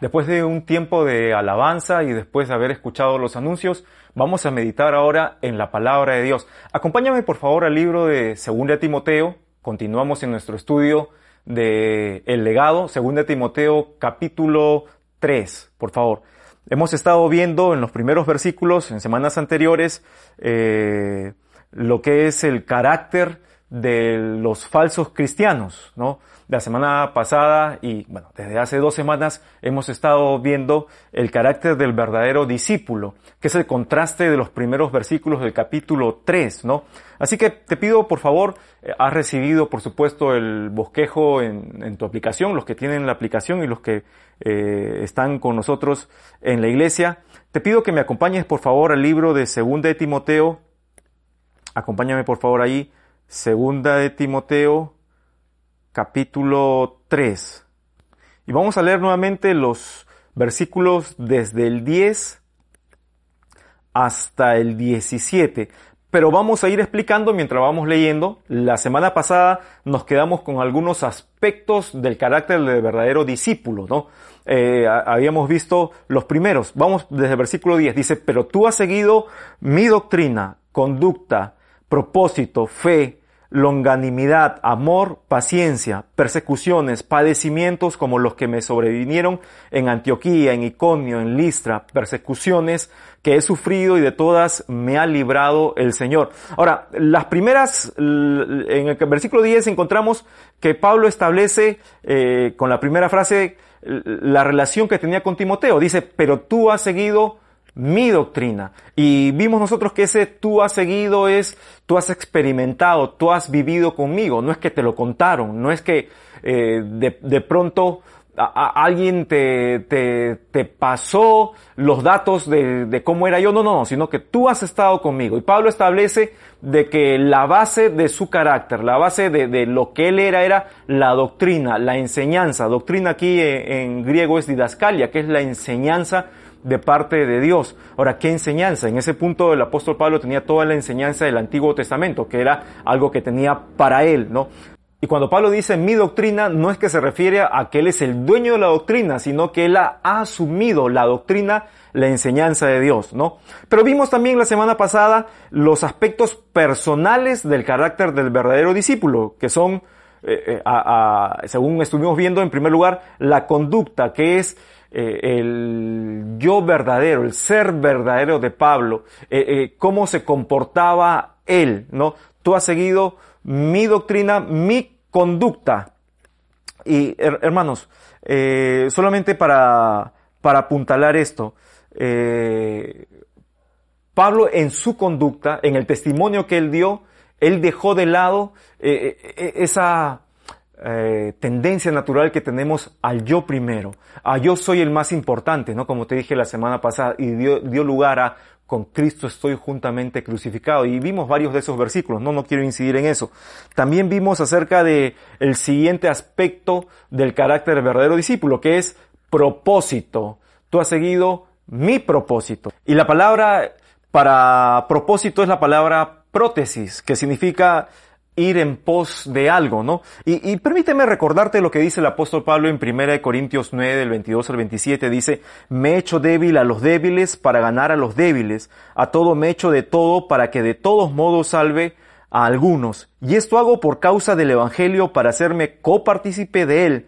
Después de un tiempo de alabanza y después de haber escuchado los anuncios, vamos a meditar ahora en la palabra de Dios. Acompáñame por favor al libro de 2 Timoteo. Continuamos en nuestro estudio de El legado, 2 Timoteo capítulo 3, por favor. Hemos estado viendo en los primeros versículos, en semanas anteriores, eh, lo que es el carácter de los falsos cristianos, ¿no? La semana pasada y bueno, desde hace dos semanas hemos estado viendo el carácter del verdadero discípulo, que es el contraste de los primeros versículos del capítulo 3, ¿no? Así que te pido, por favor, eh, has recibido, por supuesto, el bosquejo en, tu aplicación, los que tienen la aplicación y los que eh, están con nosotros en la iglesia. Te pido que me acompañes, por favor, al libro de Segunda de Timoteo. Acompáñame, por favor, ahí Segunda de Timoteo, capítulo 3. Y vamos a leer nuevamente los versículos desde el 10 hasta el 17. Pero vamos a ir explicando mientras vamos leyendo. La semana pasada nos quedamos con algunos aspectos del carácter del verdadero discípulo, ¿no? Eh, habíamos visto los primeros. Vamos desde el versículo 10. Dice, pero tú has seguido mi doctrina, conducta, propósito, fe, longanimidad, amor, paciencia, persecuciones, padecimientos como los que me sobrevinieron en Antioquía, en Iconio, en Listra, persecuciones que he sufrido y de todas me ha librado el Señor. Ahora, las primeras, en el versículo 10 encontramos que Pablo establece eh, con la primera frase la relación que tenía con Timoteo. Dice, pero tú has seguido mi doctrina. Y vimos nosotros que ese tú has seguido es, tú has experimentado, tú has vivido conmigo. No es que te lo contaron, no es que eh, de, de, pronto a, alguien te, te, te, pasó los datos de, de, cómo era yo. No, no, no, sino que tú has estado conmigo. Y Pablo establece de que la base de su carácter, la base de, de lo que él era, era la doctrina, la enseñanza. Doctrina aquí en, en griego es didascalia, que es la enseñanza de parte de Dios. Ahora, ¿qué enseñanza? En ese punto el apóstol Pablo tenía toda la enseñanza del Antiguo Testamento, que era algo que tenía para él, ¿no? Y cuando Pablo dice mi doctrina, no es que se refiere a que él es el dueño de la doctrina, sino que él ha asumido la doctrina, la enseñanza de Dios, ¿no? Pero vimos también la semana pasada los aspectos personales del carácter del verdadero discípulo, que son, eh, eh, según estuvimos viendo, en primer lugar, la conducta, que es eh, el yo verdadero, el ser verdadero de Pablo, eh, eh, cómo se comportaba él, ¿no? Tú has seguido mi doctrina, mi conducta. Y hermanos, solamente para, para apuntalar esto, Pablo en su conducta, en el testimonio que él dio, él dejó de lado esa eh, tendencia natural que tenemos al yo primero, a yo soy el más importante, ¿no? Como te dije la semana pasada, y dio, dio lugar a con Cristo estoy juntamente crucificado. Y vimos varios de esos versículos, no, no quiero incidir en eso. También vimos acerca de el siguiente aspecto del carácter del verdadero discípulo, que es propósito. Tú has seguido mi propósito. Y la palabra para propósito es la palabra prótesis, que significa ir en pos de algo, ¿no? Y, permíteme recordarte lo que dice el apóstol Pablo en 1 Corintios 9, del 22 al 27, dice, me he hecho débil a los débiles para ganar a los débiles, a todo me he hecho de todo para que de todos modos salve a algunos. Y esto hago por causa del Evangelio para hacerme copartícipe de él.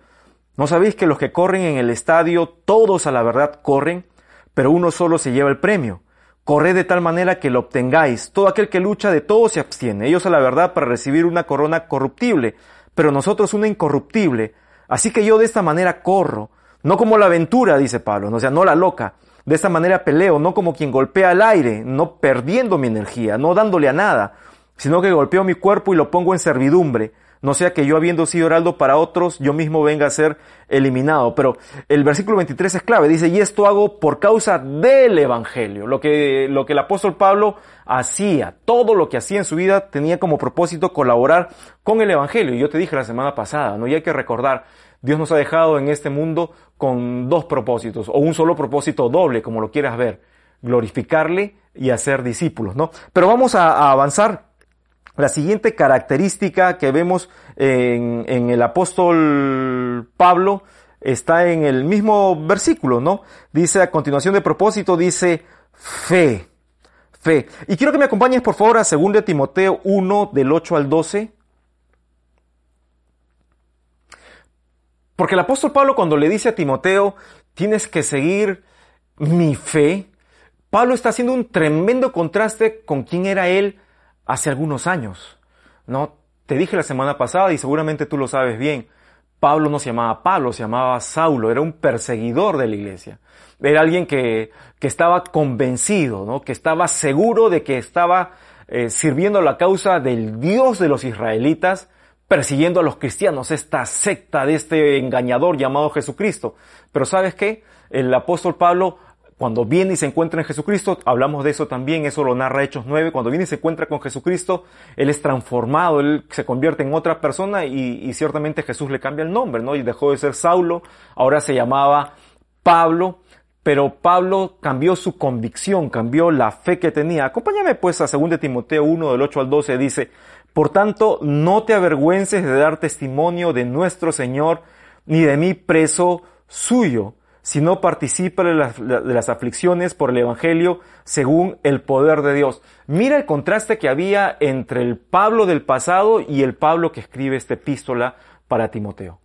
¿No sabéis que los que corren en el estadio, todos a la verdad corren, pero uno solo se lleva el premio? Corred de tal manera que lo obtengáis. Todo aquel que lucha de todo se abstiene. Ellos a la verdad para recibir una corona corruptible, pero nosotros una incorruptible. Así que yo de esta manera corro. No como la aventura, dice Pablo, o sea, no la loca. De esta manera peleo, no como quien golpea el aire, no perdiendo mi energía, no dándole a nada, sino que golpeo mi cuerpo y lo pongo en servidumbre, no sea que yo habiendo sido heraldo para otros, yo mismo venga a ser eliminado. Pero el versículo 23 es clave, dice, y esto hago por causa del Evangelio. Lo que, lo que el apóstol Pablo hacía, todo lo que hacía en su vida tenía como propósito colaborar con el Evangelio. Y yo te dije la semana pasada, ¿no? Y hay que recordar, Dios nos ha dejado en este mundo con dos propósitos, o un solo propósito doble, como lo quieras ver, glorificarle y hacer discípulos, ¿no? Pero vamos a avanzar la siguiente característica que vemos en, el apóstol Pablo está en el mismo versículo, ¿no? Dice a continuación de propósito, dice fe, fe. Y quiero que me acompañes por favor a 2 de Timoteo 1 del 8 al 12. Porque el apóstol Pablo cuando le dice a Timoteo, tienes que seguir mi fe, Pablo está haciendo un tremendo contraste con quién era él hace algunos años. No, te dije la semana pasada y seguramente tú lo sabes bien. Pablo no se llamaba Pablo, se llamaba Saulo, era un perseguidor de la iglesia. Era alguien que, que estaba convencido, ¿no? que estaba seguro de que estaba eh, sirviendo la causa del Dios de los israelitas, persiguiendo a los cristianos, esta secta de este engañador llamado Jesucristo. Pero sabes qué? El apóstol Pablo cuando viene y se encuentra en Jesucristo, hablamos de eso también, eso lo narra Hechos 9, cuando viene y se encuentra con Jesucristo, Él es transformado, Él se convierte en otra persona y, ciertamente Jesús le cambia el nombre, ¿no? Y dejó de ser Saulo, ahora se llamaba Pablo, pero Pablo cambió su convicción, cambió la fe que tenía. Acompáñame pues a 2 Timoteo 1 del 8 al 12, dice, por tanto, no te avergüences de dar testimonio de nuestro Señor, ni de mí preso suyo, sino participa de las, de las, aflicciones por el Evangelio según el poder de Dios. Mira el contraste que había entre el Pablo del pasado y el Pablo que escribe esta epístola para Timoteo.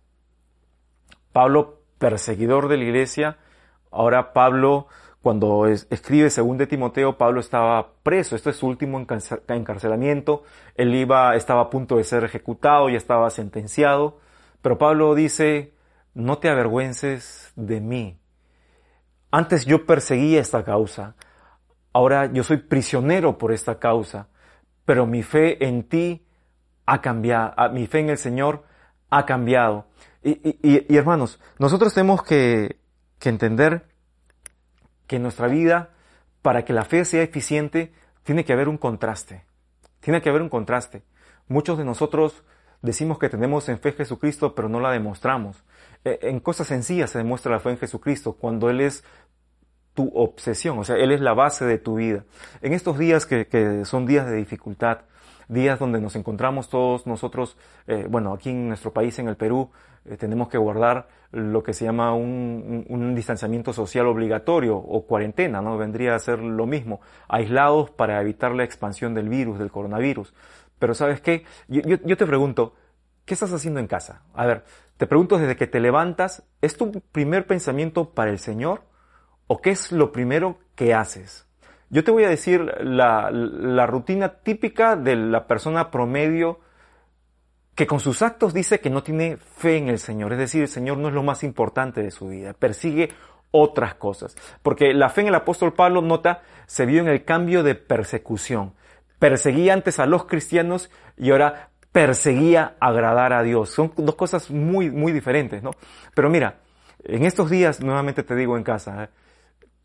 Pablo, perseguidor de la iglesia, ahora Pablo, cuando escribe según de Timoteo, Pablo estaba preso, esto es su último encarcelamiento, él iba, estaba a punto de ser ejecutado, y estaba sentenciado, pero Pablo dice, no te avergüences de mí. Antes yo perseguía esta causa, ahora yo soy prisionero por esta causa, pero mi fe en ti ha cambiado, ah, mi fe en el Señor ha cambiado. Y, hermanos, nosotros tenemos que, que entender que en nuestra vida, para que la fe sea eficiente, tiene que haber un contraste. Tiene que haber un contraste. Muchos de nosotros decimos que tenemos en fe Jesucristo, pero no la demostramos. Eh, en cosas sencillas se demuestra la fe en Jesucristo, cuando Él es tu obsesión, o sea, Él es la base de tu vida. En estos días que, son días de dificultad, días donde nos encontramos todos nosotros, eh, bueno, aquí en nuestro país, en el Perú, eh, tenemos que guardar lo que se llama un, distanciamiento social obligatorio o cuarentena, ¿no? Vendría a ser lo mismo, aislados para evitar la expansión del virus, del coronavirus. Pero ¿sabes qué? Yo, yo, te pregunto, ¿qué estás haciendo en casa? A ver, te pregunto desde que te levantas, ¿es tu primer pensamiento para el Señor? ¿O qué es lo primero que haces? Yo te voy a decir la, rutina típica de la persona promedio que con sus actos dice que no tiene fe en el Señor. Es decir, el Señor no es lo más importante de su vida. Persigue otras cosas. Porque la fe en el apóstol Pablo, nota, se vio en el cambio de persecución perseguía antes a los cristianos y ahora perseguía agradar a Dios. Son dos cosas muy, muy diferentes, ¿no? Pero mira, en estos días, nuevamente te digo en casa, ¿eh?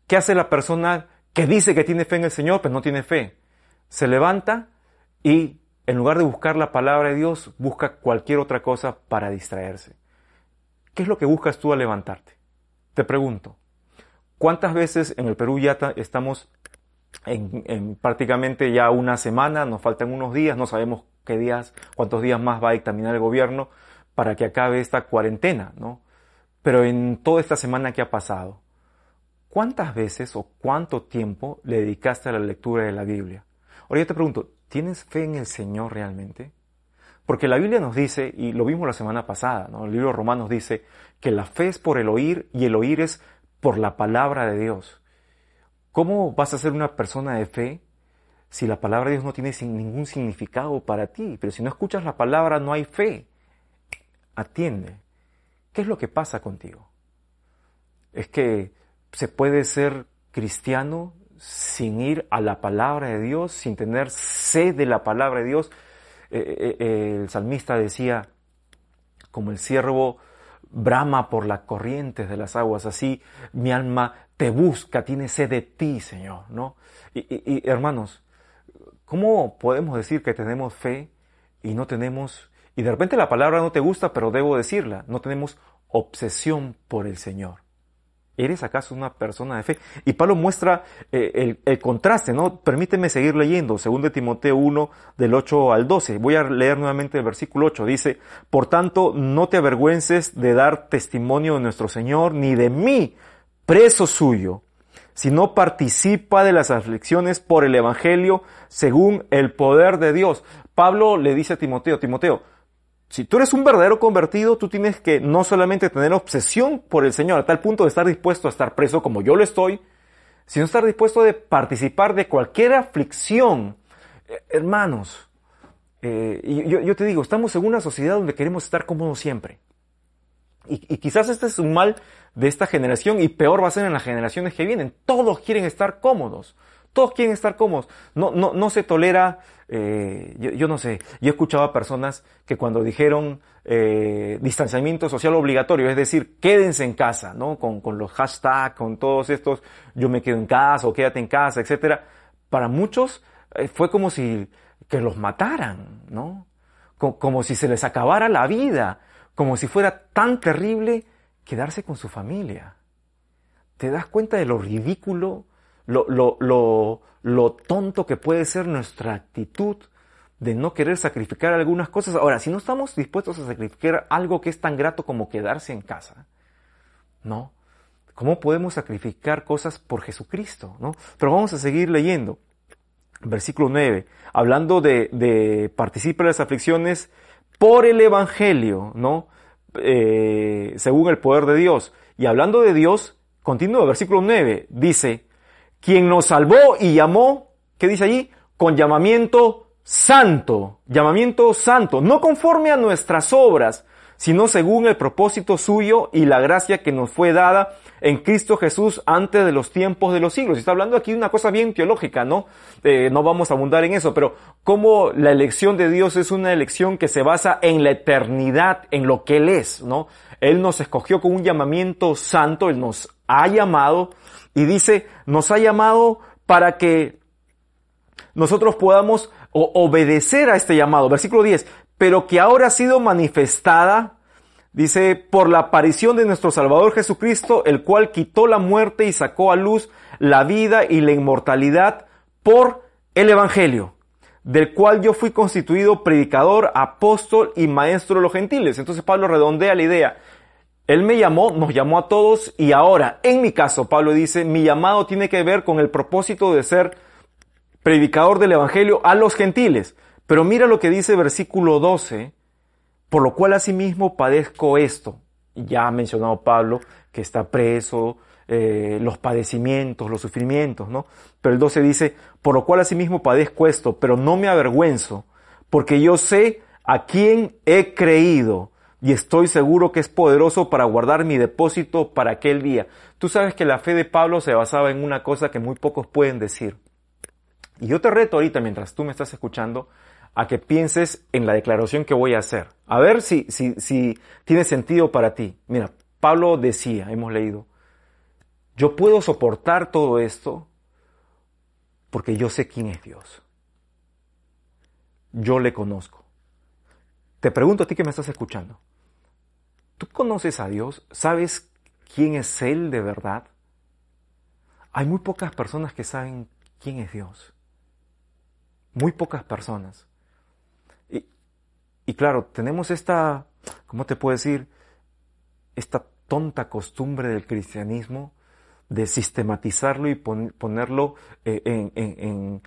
¿qué hace la persona que dice que tiene fe en el Señor, pero no tiene fe? Se levanta y en lugar de buscar la palabra de Dios, busca cualquier otra cosa para distraerse. ¿Qué es lo que buscas tú al levantarte? Te pregunto, ¿cuántas veces en el Perú ya estamos en, prácticamente ya una semana, nos faltan unos días, no sabemos qué días, cuántos días más va a dictaminar el gobierno para que acabe esta cuarentena, ¿no? Pero en toda esta semana que ha pasado, ¿cuántas veces o cuánto tiempo le dedicaste a la lectura de la Biblia? Ahora yo te pregunto, ¿tienes fe en el Señor realmente? Porque la Biblia nos dice, y lo vimos la semana pasada, ¿no? el libro de Romanos dice que la fe es por el oír y el oír es por la palabra de Dios. ¿Cómo vas a ser una persona de fe si la palabra de Dios no tiene ningún significado para ti? Pero si no escuchas la palabra no hay fe. Atiende. ¿Qué es lo que pasa contigo? Es que se puede ser cristiano sin ir a la palabra de Dios, sin tener sed de la palabra de Dios. eh, eh, el salmista decía, como el siervo brama por las corrientes de las aguas, así mi alma te busca, tiene sed de ti, Señor, ¿no? Y, hermanos, ¿cómo podemos decir que tenemos fe y no tenemos, y de repente la palabra no te gusta, pero debo decirla, no tenemos obsesión por el Señor? ¿Eres acaso una persona de fe? Y Pablo muestra eh, el, contraste, ¿no? Permíteme seguir leyendo, según de Timoteo 1, del 8 al 12. Voy a leer nuevamente el versículo 8. Dice, Por tanto, no te avergüences de dar testimonio de nuestro Señor, ni de mí, preso suyo, sino participa de las aflicciones por el Evangelio según el poder de Dios. Pablo le dice a Timoteo, Timoteo, si tú eres un verdadero convertido, tú tienes que no solamente tener obsesión por el Señor a tal punto de estar dispuesto a estar preso como yo lo estoy, sino estar dispuesto de participar de cualquier aflicción. Eh, hermanos, eh, yo, te digo, estamos en una sociedad donde queremos estar cómodos siempre. Y, y, quizás este es un mal de esta generación y peor va a ser en las generaciones que vienen. Todos quieren estar cómodos. Todos quieren estar cómodos. No, no, no se tolera, eh, yo, no sé, yo he escuchado a personas que cuando dijeron eh, distanciamiento social obligatorio, es decir, quédense en casa, ¿no? Con, con los hashtags, con todos estos, yo me quedo en casa o quédate en casa, etcétera. Para muchos eh, fue como si que los mataran, ¿no? como si se les acabara la vida, como si fuera tan terrible quedarse con su familia. ¿Te das cuenta de lo ridículo lo, lo, lo, lo tonto que puede ser nuestra actitud de no querer sacrificar algunas cosas. Ahora, si no estamos dispuestos a sacrificar algo que es tan grato como quedarse en casa, ¿no? ¿Cómo podemos sacrificar cosas por Jesucristo? ¿no? Pero vamos a seguir leyendo. Versículo 9. Hablando de, de participar en las aflicciones por el Evangelio, ¿no? Eh, según el poder de Dios. Y hablando de Dios, continúa, versículo 9. Dice, quien nos salvó y llamó, ¿qué dice allí? Con llamamiento santo, llamamiento santo, no conforme a nuestras obras, sino según el propósito suyo y la gracia que nos fue dada en Cristo Jesús antes de los tiempos de los siglos. Y está hablando aquí de una cosa bien teológica, ¿no? Eh, no vamos a abundar en eso, pero cómo la elección de Dios es una elección que se basa en la eternidad, en lo que Él es, ¿no? Él nos escogió con un llamamiento santo, Él nos ha llamado y dice, nos ha llamado para que nosotros podamos obedecer a este llamado. Versículo 10, pero que ahora ha sido manifestada, dice, por la aparición de nuestro Salvador Jesucristo, el cual quitó la muerte y sacó a luz la vida y la inmortalidad por el Evangelio, del cual yo fui constituido predicador, apóstol y maestro de los gentiles. Entonces Pablo redondea la idea. Él me llamó, nos llamó a todos y ahora, en mi caso, Pablo dice, mi llamado tiene que ver con el propósito de ser predicador del Evangelio a los gentiles. Pero mira lo que dice versículo 12, por lo cual asimismo padezco esto. Ya ha mencionado Pablo que está preso, eh, los padecimientos, los sufrimientos, ¿no? Pero el 12 dice, por lo cual asimismo padezco esto, pero no me avergüenzo, porque yo sé a quién he creído y estoy seguro que es poderoso para guardar mi depósito para aquel día. Tú sabes que la fe de Pablo se basaba en una cosa que muy pocos pueden decir. Y yo te reto ahorita, mientras tú me estás escuchando, a que pienses en la declaración que voy a hacer. A ver si, si, tiene sentido para ti. Mira, Pablo decía, hemos leído, yo puedo soportar todo esto porque yo sé quién es Dios. Yo le conozco. Te pregunto a ti que me estás escuchando. ¿Tú conoces a Dios? ¿Sabes quién es Él de verdad? Hay muy pocas personas que saben quién es Dios. Muy pocas personas. Y, claro, tenemos esta, ¿cómo te puedo decir? Esta tonta costumbre del cristianismo de sistematizarlo y ponerlo eh, en,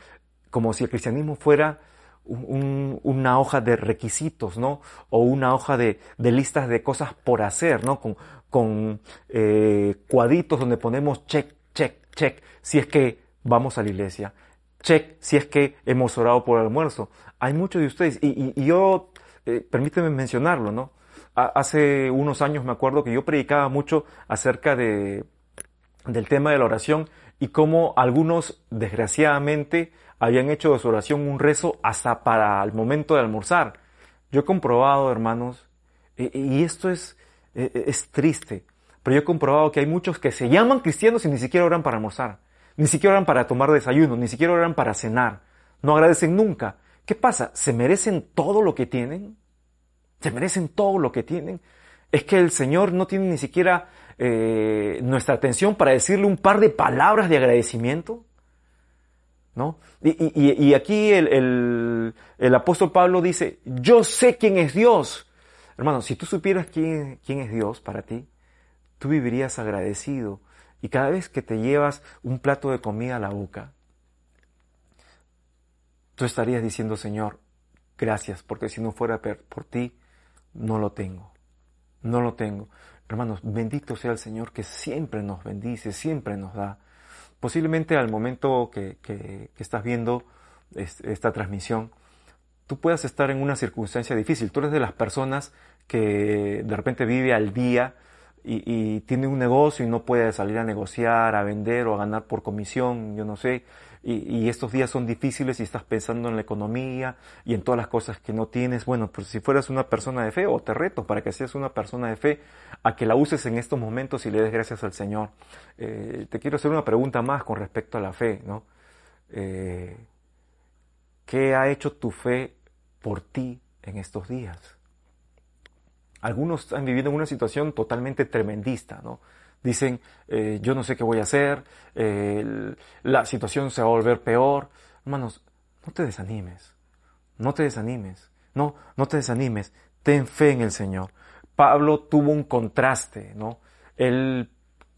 como si el cristianismo fuera una hoja de requisitos, ¿no? O una hoja de, listas de cosas por hacer, ¿no? Con, eh, cuadritos donde ponemos check, check, check, si es que vamos a la iglesia. Check, si es que hemos orado por el almuerzo. Hay muchos de ustedes, y, yo, eh, permíteme mencionarlo, ¿no? hace unos años me acuerdo que yo predicaba mucho acerca de, del tema de la oración y cómo algunos, desgraciadamente, habían hecho de su oración un rezo hasta para el momento de almorzar. Yo he comprobado, hermanos, y esto es, es triste, pero yo he comprobado que hay muchos que se llaman cristianos y ni siquiera oran para almorzar, ni siquiera oran para tomar desayuno, ni siquiera oran para cenar, no agradecen nunca. ¿Qué pasa? ¿Se merecen todo lo que tienen? ¿Se merecen todo lo que tienen? Es que el Señor no tiene ni siquiera eh, nuestra atención para decirle un par de palabras de agradecimiento. ¿No? Y, aquí el, apóstol Pablo dice, yo sé quién es Dios. Hermano, si tú supieras quién, quién es Dios para ti, tú vivirías agradecido. Y cada vez que te llevas un plato de comida a la boca, tú estarías diciendo, Señor, gracias, porque si no fuera por ti, no lo tengo. No lo tengo. Hermanos, bendito sea el Señor que siempre nos bendice, siempre nos da. Posiblemente al momento que, estás viendo esta transmisión, tú puedas estar en una circunstancia difícil. Tú eres de las personas que de repente vive al día y, tiene un negocio y no puede salir a negociar, a vender o a ganar por comisión, yo no sé, y, estos días son difíciles y estás pensando en la economía y en todas las cosas que no tienes, bueno, pues si fueras una persona de fe, o te reto para que seas una persona de fe, a que la uses en estos momentos y le des gracias al Señor. Eh, te quiero hacer una pregunta más con respecto a la fe, ¿no? Eh, ¿Qué ha hecho tu fe por ti en estos días? Algunos han vivido en una situación totalmente tremendista, ¿no? Dicen, eh, yo no sé qué voy a hacer, eh, la situación se va a volver peor. Hermanos, no te desanimes, no te desanimes, no, no te desanimes, ten fe en el Señor. Pablo tuvo un contraste, ¿no? Él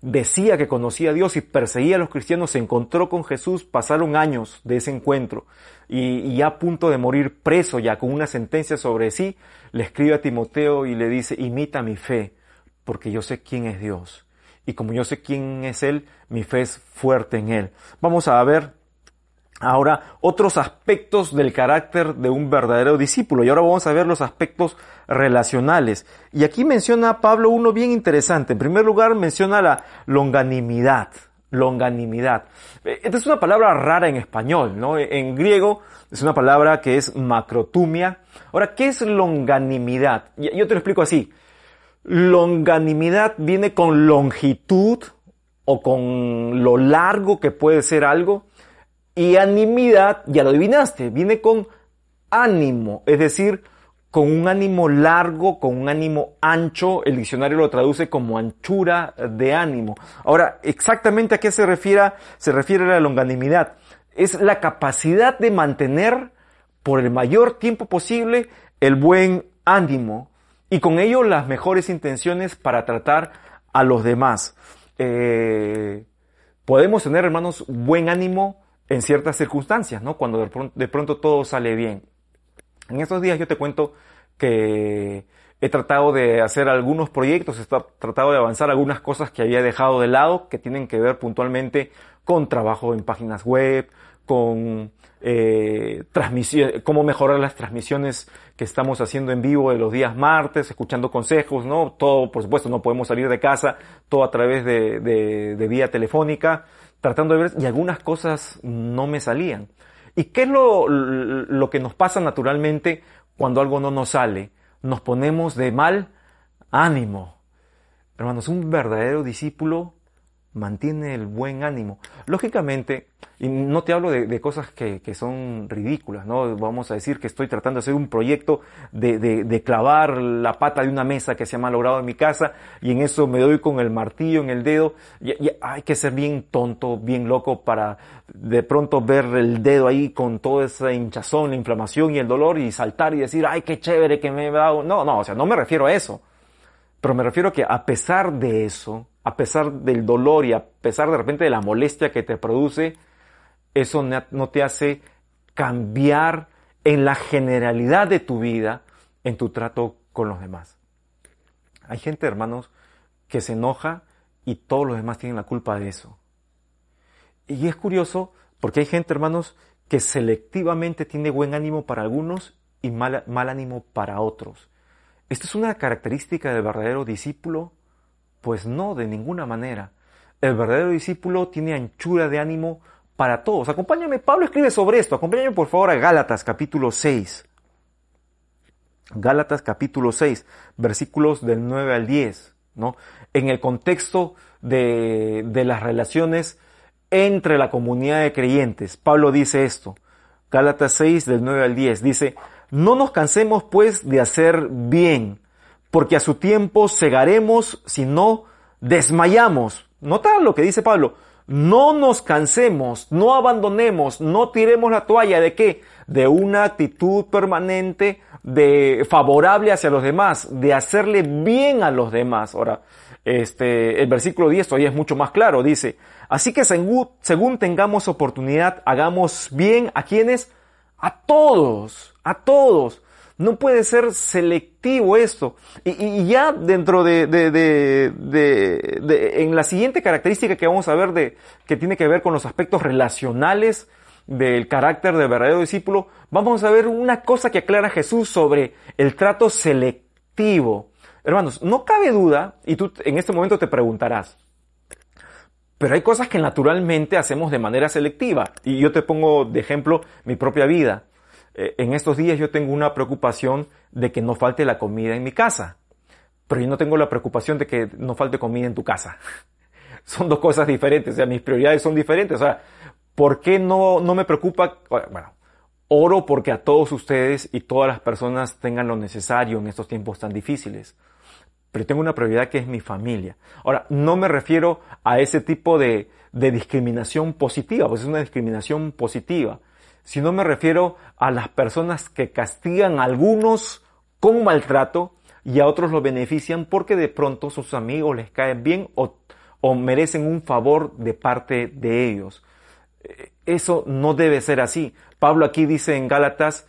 decía que conocía a Dios y perseguía a los cristianos, se encontró con Jesús, pasaron años de ese encuentro y, y, ya a punto de morir preso, ya con una sentencia sobre sí, le escribe a Timoteo y le dice, imita mi fe, porque yo sé quién es Dios y como yo sé quién es Él, mi fe es fuerte en Él. Vamos a ver ahora otros aspectos del carácter de un verdadero discípulo y ahora vamos a ver los aspectos relacionales. Y aquí menciona Pablo uno bien interesante. En primer lugar menciona la longanimidad. Longanimidad. Eh, esta es una palabra rara en español, ¿no? En griego es una palabra que es macrotumia. Ahora, ¿qué es longanimidad? Yo te lo explico así. Longanimidad viene con longitud o con lo largo que puede ser algo. Y animidad, ya lo adivinaste, viene con ánimo, es decir, con un ánimo largo, con un ánimo ancho, el diccionario lo traduce como anchura de ánimo. Ahora, exactamente a qué se refiere, se refiere la longanimidad. Es la capacidad de mantener por el mayor tiempo posible el buen ánimo, y con ello las mejores intenciones para tratar a los demás. Eh, podemos tener, hermanos, buen ánimo en ciertas circunstancias, ¿no? Cuando de pronto, todo sale bien. En estos días yo te cuento que he tratado de hacer algunos proyectos, he tratado de avanzar algunas cosas que había dejado de lado, que tienen que ver puntualmente con trabajo en páginas web, con eh, cómo mejorar las transmisiones que estamos haciendo en vivo de los días martes, escuchando consejos, ¿no? Todo, por supuesto, no podemos salir de casa, todo a través de, de, vía telefónica, tratando de ver, y algunas cosas no me salían. ¿Y qué es lo, lo que nos pasa naturalmente cuando algo no nos sale? Nos ponemos de mal ánimo. Hermanos, un verdadero discípulo mantiene el buen ánimo. Lógicamente, y no te hablo de, cosas que, son ridículas, ¿no? Vamos a decir que estoy tratando de hacer un proyecto de, clavar la pata de una mesa que se ha malogrado en mi casa y en eso me doy con el martillo en el dedo. Y, hay que ser bien tonto, bien loco para de pronto ver el dedo ahí con toda esa hinchazón, la inflamación y el dolor y saltar y decir, ay, qué chévere que me he dado. No, no, o sea, no me refiero a eso. Pero me refiero a que a pesar de eso, a pesar del dolor y a pesar de repente de la molestia que te produce, eso no te hace cambiar en la generalidad de tu vida, en tu trato con los demás. Hay gente, hermanos, que se enoja y todos los demás tienen la culpa de eso. Y es curioso porque hay gente, hermanos, que selectivamente tiene buen ánimo para algunos y mal, ánimo para otros. ¿Esto es una característica del verdadero discípulo? Pues no, de ninguna manera. el verdadero discípulo tiene anchura de ánimo para todos. Acompáñame, Pablo escribe sobre esto. Acompáñame por favor a Gálatas capítulo 6. Gálatas capítulo 6, versículos del 9 al 10, ¿no? En el contexto de, de las relaciones entre la comunidad de creyentes. Pablo dice esto, Gálatas 6 del 9 al 10, dice, no nos cansemos pues de hacer bien, porque a su tiempo cegaremos si no desmayamos. Nota lo que dice Pablo, no nos cansemos, no abandonemos, no tiremos la toalla de qué? De una actitud permanente de favorable hacia los demás, de hacerle bien a los demás. Ahora, este, el versículo 10 todavía es mucho más claro, dice, así que según, según tengamos oportunidad, hagamos bien a quienes, a todos, a todos. No puede ser selectivo esto. Y, ya dentro de, de, de, de, en la siguiente característica que vamos a ver de, que tiene que ver con los aspectos relacionales del carácter del verdadero discípulo, vamos a ver una cosa que aclara Jesús sobre el trato selectivo. Hermanos, no cabe duda, y tú en este momento te preguntarás, pero hay cosas que naturalmente hacemos de manera selectiva. Y yo te pongo de ejemplo mi propia vida. Eh, en estos días yo tengo una preocupación de que no falte la comida en mi casa, pero yo no tengo la preocupación de que no falte comida en tu casa. Son dos cosas diferentes, o sea, mis prioridades son diferentes. O sea, ¿por qué no, no me preocupa? Bueno, oro porque a todos ustedes y todas las personas tengan lo necesario en estos tiempos tan difíciles. Pero tengo una prioridad que es mi familia. Ahora, no me refiero a ese tipo de, de discriminación positiva, pues es una discriminación positiva sino me refiero a las personas que castigan a algunos con maltrato y a otros lo benefician porque de pronto sus amigos les caen bien o, merecen un favor de parte de ellos. Eh, eso no debe ser así. Pablo aquí dice en Gálatas,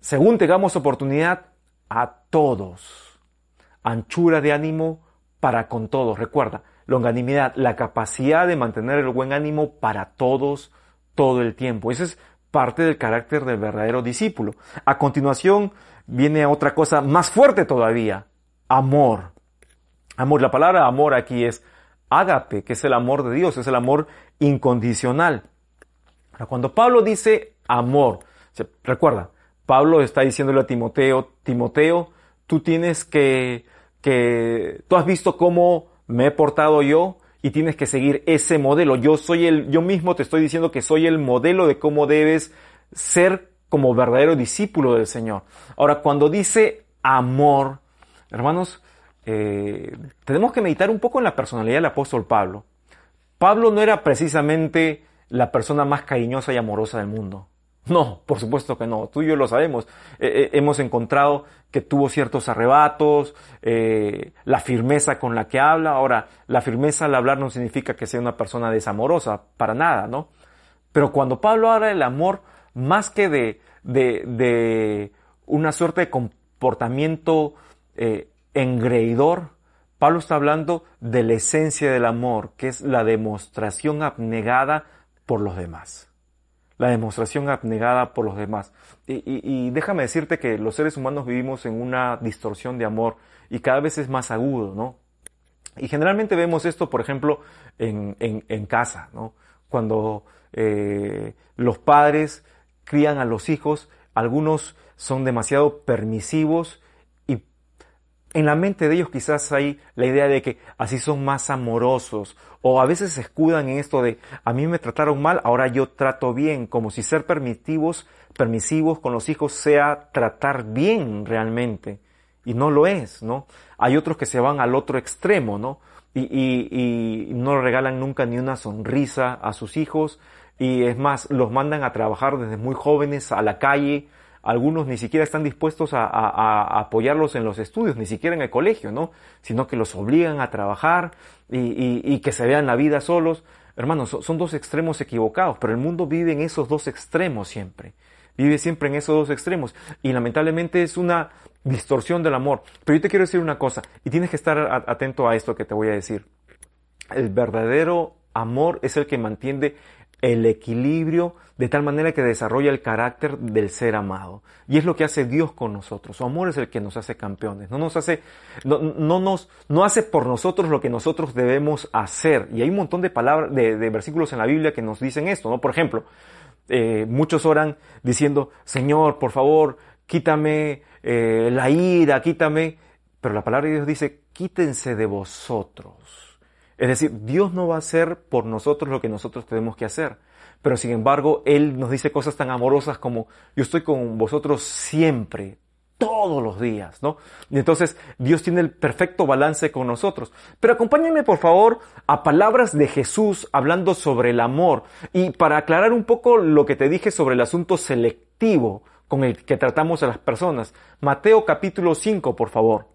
según tengamos oportunidad, a todos. Anchura de ánimo para con todos. Recuerda, longanimidad, la capacidad de mantener el buen ánimo para todos todo el tiempo. Ese es parte del carácter del verdadero discípulo. A continuación viene otra cosa más fuerte todavía, amor. Amor, la palabra amor aquí es ágape, que es el amor de Dios, es el amor incondicional. cuando Pablo dice amor, recuerda, Pablo está diciéndole a Timoteo, Timoteo, tú tienes que, que, tú has visto cómo me he portado yo, y tienes que seguir ese modelo. Yo soy el, yo mismo te estoy diciendo que soy el modelo de cómo debes ser como verdadero discípulo del Señor. Ahora, cuando dice amor, hermanos, eh, tenemos que meditar un poco en la personalidad del apóstol Pablo. Pablo no era precisamente la persona más cariñosa y amorosa del mundo. No, por supuesto que no. Tú y yo lo sabemos. Eh, eh, hemos encontrado que tuvo ciertos arrebatos, eh, la firmeza con la que habla. Ahora, la firmeza al hablar no significa que sea una persona desamorosa, para nada, ¿no? Pero cuando Pablo habla del amor, más que de, de, de una suerte de comportamiento engreidor, Pablo está hablando de la esencia del amor, que es la demostración abnegada por los demás la demostración abnegada por los demás. Y, déjame decirte que los seres humanos vivimos en una distorsión de amor y cada vez es más agudo, ¿no? Y generalmente vemos esto, por ejemplo, en, en, casa, ¿no? Cuando eh, los padres crían a los hijos, algunos son demasiado permisivos en la mente de ellos quizás hay la idea de que así son más amorosos o a veces se escudan en esto de a mí me trataron mal, ahora yo trato bien, como si ser permisivos, permisivos con los hijos sea tratar bien realmente y no lo es, ¿no? Hay otros que se van al otro extremo, ¿no? Y, y, y no regalan nunca ni una sonrisa a sus hijos y es más, los mandan a trabajar desde muy jóvenes a la calle, algunos ni siquiera están dispuestos a, apoyarlos en los estudios, ni siquiera en el colegio, ¿no? Sino que los obligan a trabajar y, que se vean la vida solos. Hermanos, son dos extremos equivocados, pero el mundo vive en esos dos extremos siempre. Vive siempre en esos dos extremos. Y lamentablemente es una distorsión del amor. Pero yo te quiero decir una cosa, y tienes que estar atento a esto que te voy a decir. El verdadero amor es el que mantiene el equilibrio de tal manera que desarrolla el carácter del ser amado. Y es lo que hace Dios con nosotros. Su amor es el que nos hace campeones. No nos hace, no, nos, no hace por nosotros lo que nosotros debemos hacer. Y hay un montón de palabras, de, versículos en la Biblia que nos dicen esto, ¿no? Por ejemplo, eh, muchos oran diciendo, Señor, por favor, quítame eh, la ira, quítame. Pero la palabra de Dios dice, quítense de vosotros. Es decir, Dios no va a hacer por nosotros lo que nosotros tenemos que hacer. Pero sin embargo, Él nos dice cosas tan amorosas como, yo estoy con vosotros siempre, todos los días, ¿no? Entonces Dios tiene el perfecto balance con nosotros. Pero acompáñenme por favor a palabras de Jesús hablando sobre el amor y para aclarar un poco lo que te dije sobre el asunto selectivo con el que tratamos a las personas. Mateo capítulo 5, por favor.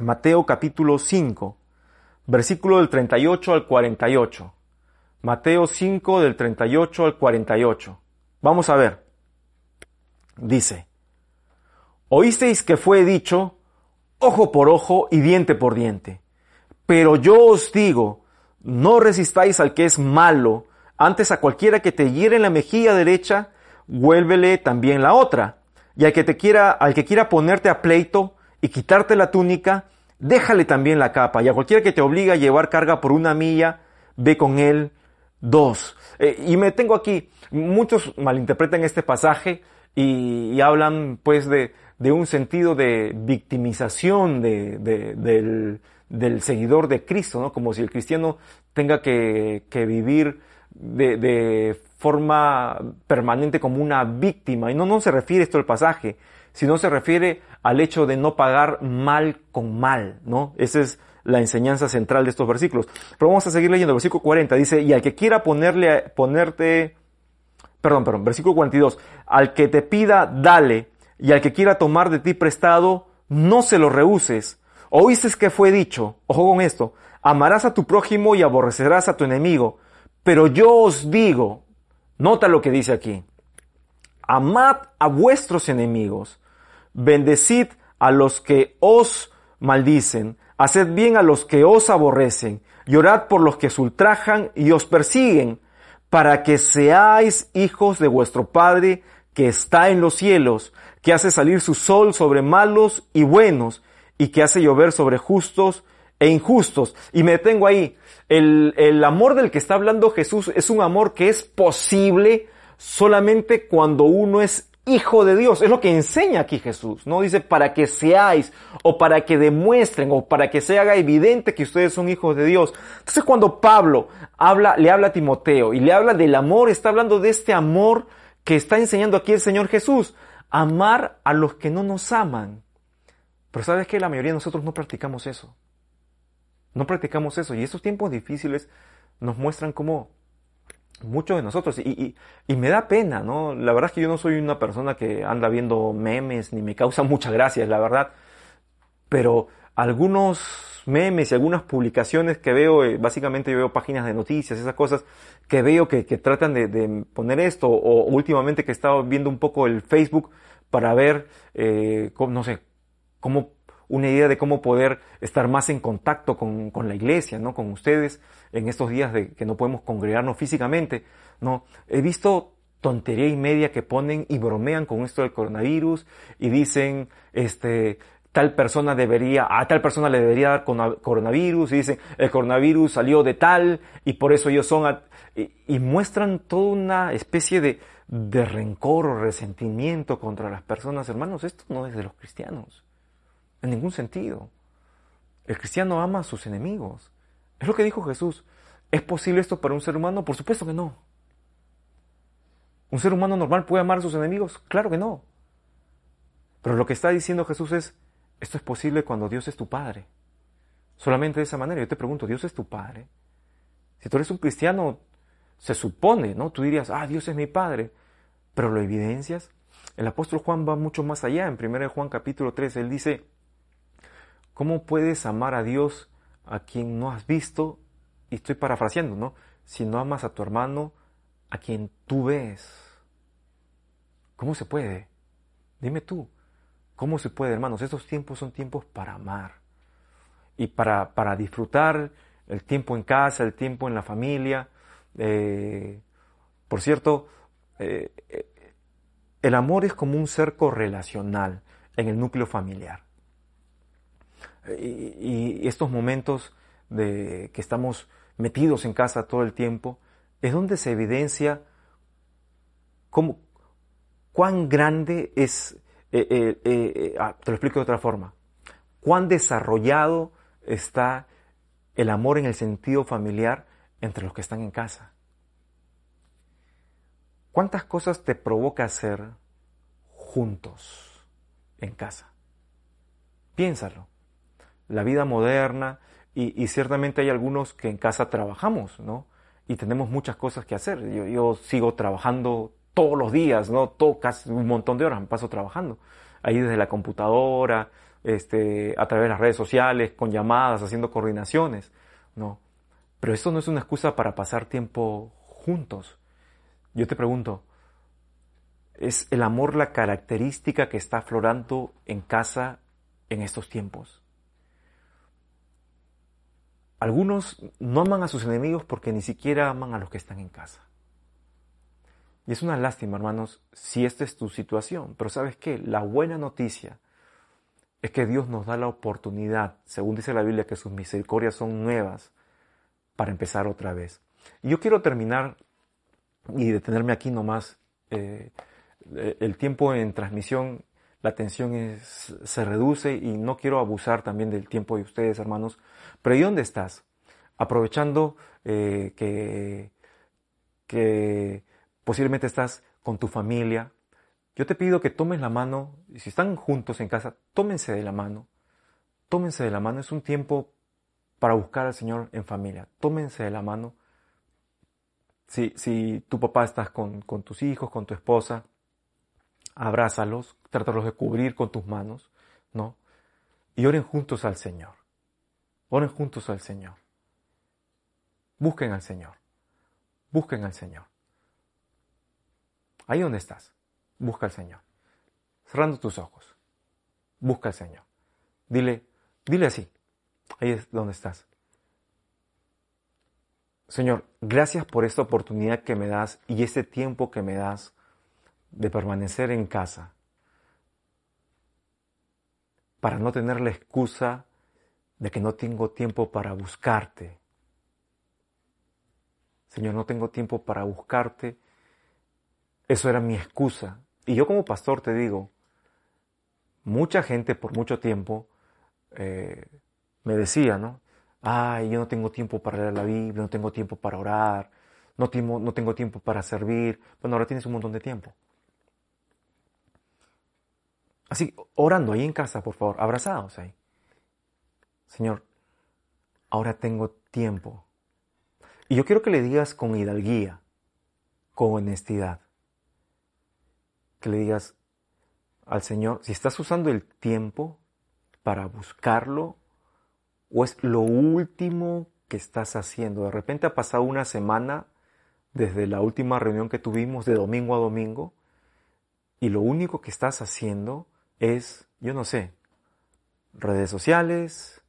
Mateo capítulo 5 versículo del 38 al 48. Mateo 5 del 38 al 48. Vamos a ver. Dice, oísteis que fue dicho, ojo por ojo y diente por diente. Pero yo os digo, no resistáis al que es malo, antes a cualquiera que te hiere en la mejilla derecha, vuélvele también la otra. Y al que te quiera, al que quiera ponerte a pleito y quitarte la túnica, déjale también la capa, y a cualquiera que te obliga a llevar carga por una milla, ve con él dos. Eh, y me tengo aquí, muchos malinterpretan este pasaje y, hablan pues de, un sentido de victimización de, del, seguidor de Cristo, ¿no? Como si el cristiano tenga que, que vivir de, de, forma permanente como una víctima. Y no, no se refiere esto al pasaje sino se refiere al hecho de no pagar mal con mal, ¿no? Esa es la enseñanza central de estos versículos. Pero vamos a seguir leyendo versículo 40, dice, y al que quiera ponerle, ponerte, perdón, perdón, versículo 42, al que te pida, dale, y al que quiera tomar de ti prestado, no se lo rehuses. Oíste que fue dicho, ojo con esto, amarás a tu prójimo y aborrecerás a tu enemigo. Pero yo os digo, nota lo que dice aquí, amad a vuestros enemigos, Bendecid a los que os maldicen, haced bien a los que os aborrecen, llorad por los que os ultrajan y os persiguen, para que seáis hijos de vuestro Padre que está en los cielos, que hace salir su sol sobre malos y buenos, y que hace llover sobre justos e injustos. Y me detengo ahí. El, el amor del que está hablando Jesús es un amor que es posible solamente cuando uno es hijo de Dios. Es lo que enseña aquí Jesús. No dice para que seáis o para que demuestren o para que se haga evidente que ustedes son hijos de Dios. Entonces cuando Pablo habla, le habla a Timoteo y le habla del amor, está hablando de este amor que está enseñando aquí el Señor Jesús. Amar a los que no nos aman. Pero sabes que la mayoría de nosotros no practicamos eso. No practicamos eso. Y estos tiempos difíciles nos muestran cómo muchos de nosotros. Y, y, me da pena, ¿no? La verdad es que yo no soy una persona que anda viendo memes ni me causa mucha gracia, la verdad. Pero algunos memes y algunas publicaciones que veo, eh, básicamente yo veo páginas de noticias, esas cosas, que veo que, que tratan de, poner esto, o últimamente que he estado viendo un poco el Facebook para ver, eh, no sé, cómo una idea de cómo poder estar más en contacto con, con, la iglesia, ¿no? Con ustedes en estos días de que no podemos congregarnos físicamente, ¿no? He visto tontería y media que ponen y bromean con esto del coronavirus y dicen, este, tal persona debería, a tal persona le debería dar coronavirus y dicen, el coronavirus salió de tal y por eso ellos son, y, y muestran toda una especie de, de rencor o resentimiento contra las personas. Hermanos, esto no es de los cristianos. En ningún sentido. El cristiano ama a sus enemigos. Es lo que dijo Jesús. ¿Es posible esto para un ser humano? Por supuesto que no. ¿Un ser humano normal puede amar a sus enemigos? Claro que no. Pero lo que está diciendo Jesús es, esto es posible cuando Dios es tu Padre. Solamente de esa manera. Yo te pregunto, ¿Dios es tu Padre? Si tú eres un cristiano, se supone, ¿no? Tú dirías, ah, Dios es mi Padre. Pero lo evidencias. El apóstol Juan va mucho más allá. En 1 Juan capítulo 3, él dice, ¿cómo puedes amar a Dios a quien no has visto, y estoy parafraseando, ¿no? Si no amas a tu hermano, a quien tú ves. ¿Cómo se puede? Dime tú, ¿cómo se puede, hermanos? Estos tiempos son tiempos para amar y para, para disfrutar el tiempo en casa, el tiempo en la familia, Eh, por cierto, eh, el amor es como un cerco relacional en el núcleo familiar. Y, estos momentos de que estamos metidos en casa todo el tiempo, es donde se evidencia cómo, cuán grande es, ah, te lo explico de otra forma, cuán desarrollado está el amor en el sentido familiar entre los que están en casa. ¿Cuántas cosas te provoca hacer juntos en casa? Piénsalo. La vida moderna, y, ciertamente hay algunos que en casa trabajamos, ¿no? Y tenemos muchas cosas que hacer. Yo, sigo trabajando todos los días, ¿no? Todo, casi un montón de horas me paso trabajando. Ahí desde la computadora, este, a través de las redes sociales, con llamadas, haciendo coordinaciones, ¿no? Pero esto no es una excusa para pasar tiempo juntos. Yo te pregunto, ¿es el amor la característica que está aflorando en casa en estos tiempos? Algunos no aman a sus enemigos porque ni siquiera aman a los que están en casa. Y es una lástima, hermanos, si esta es tu situación. Pero sabes qué? La buena noticia es que Dios nos da la oportunidad, según dice la Biblia, que sus misericordias son nuevas para empezar otra vez. Y yo quiero terminar y detenerme aquí nomás. Eh, el tiempo en transmisión, la tensión se reduce y no quiero abusar también del tiempo de ustedes, hermanos. Pero ¿y dónde estás? Aprovechando eh, que, posiblemente estás con tu familia. Yo te pido que tomes la mano, y si están juntos en casa, tómense de la mano. Tómense de la mano, es un tiempo para buscar al Señor en familia. Tómense de la mano. Si, si tu papá estás con tus hijos, con tu esposa, abrázalos, trátalos de cubrir con tus manos, ¿no? Y oren juntos al Señor. Oren juntos al Señor. Busquen al Señor. Busquen al Señor. Ahí donde estás, busca al Señor. Cerrando tus ojos. Busca al Señor. Dile, dile así. Ahí es donde estás. Señor, gracias por esta oportunidad que me das y este tiempo que me das de permanecer en casa para no tener la excusa de que no tengo tiempo para buscarte. Señor, no tengo tiempo para buscarte. Eso era mi excusa. Y yo como pastor te digo, mucha gente por mucho tiempo eh, me decía, ¿no? Ay, yo no tengo tiempo para leer la Biblia, no tengo tiempo para orar, no no tengo tiempo para servir. Bueno, ahora tienes un montón de tiempo. Así, orando ahí en casa, por favor, abrazados ahí. Señor, ahora tengo tiempo. Y yo quiero que le digas con hidalguía, con honestidad, que le digas al Señor, si estás usando el tiempo para buscarlo, o es lo último que estás haciendo. De repente ha pasado una semana desde la última reunión que tuvimos de domingo a domingo y lo único que estás haciendo es, yo no sé, redes sociales,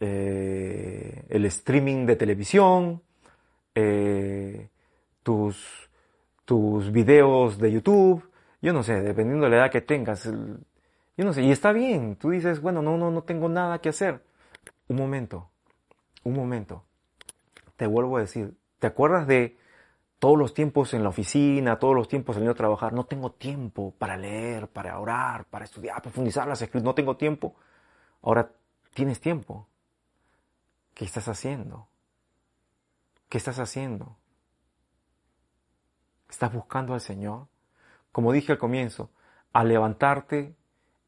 eh, el streaming de televisión, eh, tus, tus videos de YouTube, yo no sé, dependiendo de la edad que tengas, yo no sé, y está bien, tú dices, bueno, no, no, no tengo nada que hacer. Un momento, un momento. Te vuelvo a decir, ¿te acuerdas de todos los tiempos en la oficina, todos los tiempos saliendo a trabajar? No tengo tiempo para leer, para orar, para estudiar, profundizar las escrituras, no tengo tiempo. Ahora tienes tiempo. ¿Qué estás haciendo? ¿Qué estás haciendo? ¿Estás buscando al Señor? Como dije al comienzo, al levantarte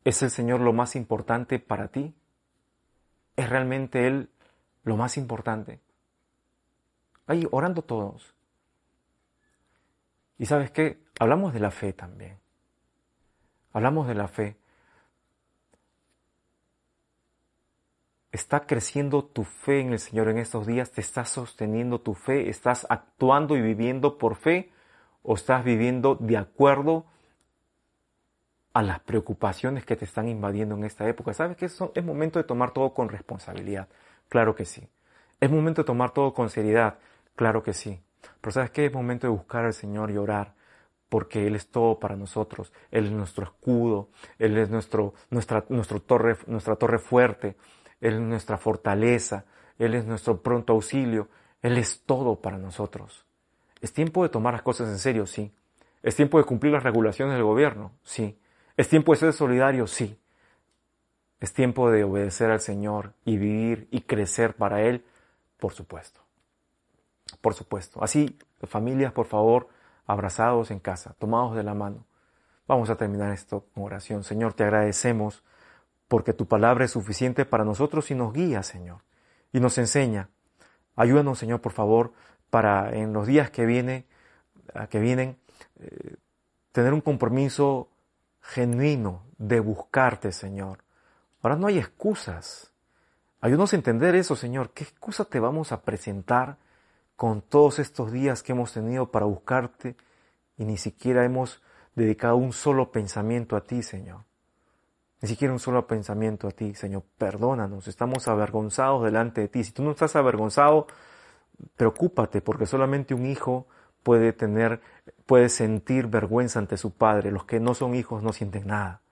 ¿Es el Señor lo más importante para ti? ¿Es realmente Él lo más importante? Ahí, orando todos. Y sabes qué? Hablamos de la fe también. Hablamos de la fe. ¿Está creciendo tu fe en el Señor en estos días? ¿Te estás sosteniendo tu fe? ¿Estás actuando y viviendo por fe? ¿O estás viviendo de acuerdo a las preocupaciones que te están invadiendo en esta época. ¿Sabes que es, es momento de tomar todo con responsabilidad? Claro que sí. Es momento de tomar todo con seriedad. Claro que sí. Pero ¿sabes qué? Es momento de buscar al Señor y orar, porque Él es todo para nosotros. Él es nuestro escudo, Él es nuestro, nuestra, torre, nuestra torre fuerte, Él es nuestra fortaleza, Él es nuestro pronto auxilio, Él es todo para nosotros. ¿Es tiempo de tomar las cosas en serio? Sí. ¿Es tiempo de cumplir las regulaciones del gobierno? Sí. ¿Es tiempo de ser solidario? Sí. ¿Es tiempo de obedecer al Señor y vivir y crecer para Él? Por supuesto. Por supuesto. Así, familias, por favor, abrazados en casa, tomados de la mano. Vamos a terminar esto con oración. Señor, te agradecemos porque tu palabra es suficiente para nosotros y nos guía, Señor, y nos enseña. Ayúdanos, Señor, por favor, para en los días que, viene, que vienen eh, tener un compromiso genuino de buscarte, Señor. Ahora no hay excusas. Ayúdanos a entender eso, Señor. ¿Qué excusa te vamos a presentar con todos estos días que hemos tenido para buscarte y ni siquiera hemos dedicado un solo pensamiento a ti, Señor? Ni siquiera un solo pensamiento a ti, Señor. Perdónanos, estamos avergonzados delante de ti. Si tú no estás avergonzado, preocúpate porque solamente un hijo puede tener, puede sentir vergüenza ante su padre. Los que no son hijos no sienten nada.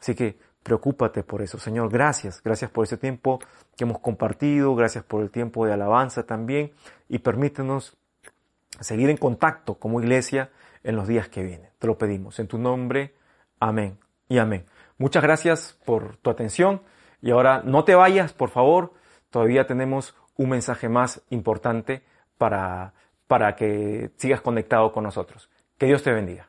Así que preocúpate por eso. Señor, gracias. Gracias por ese tiempo que hemos compartido. Gracias por el tiempo de alabanza también. Y permítenos seguir en contacto como iglesia en los días que vienen. Te lo pedimos. En tu nombre. Amén y amén. Muchas gracias por tu atención. Y ahora no te vayas, por favor. Todavía tenemos un mensaje más importante para, para que sigas conectado con nosotros. Que Dios te bendiga.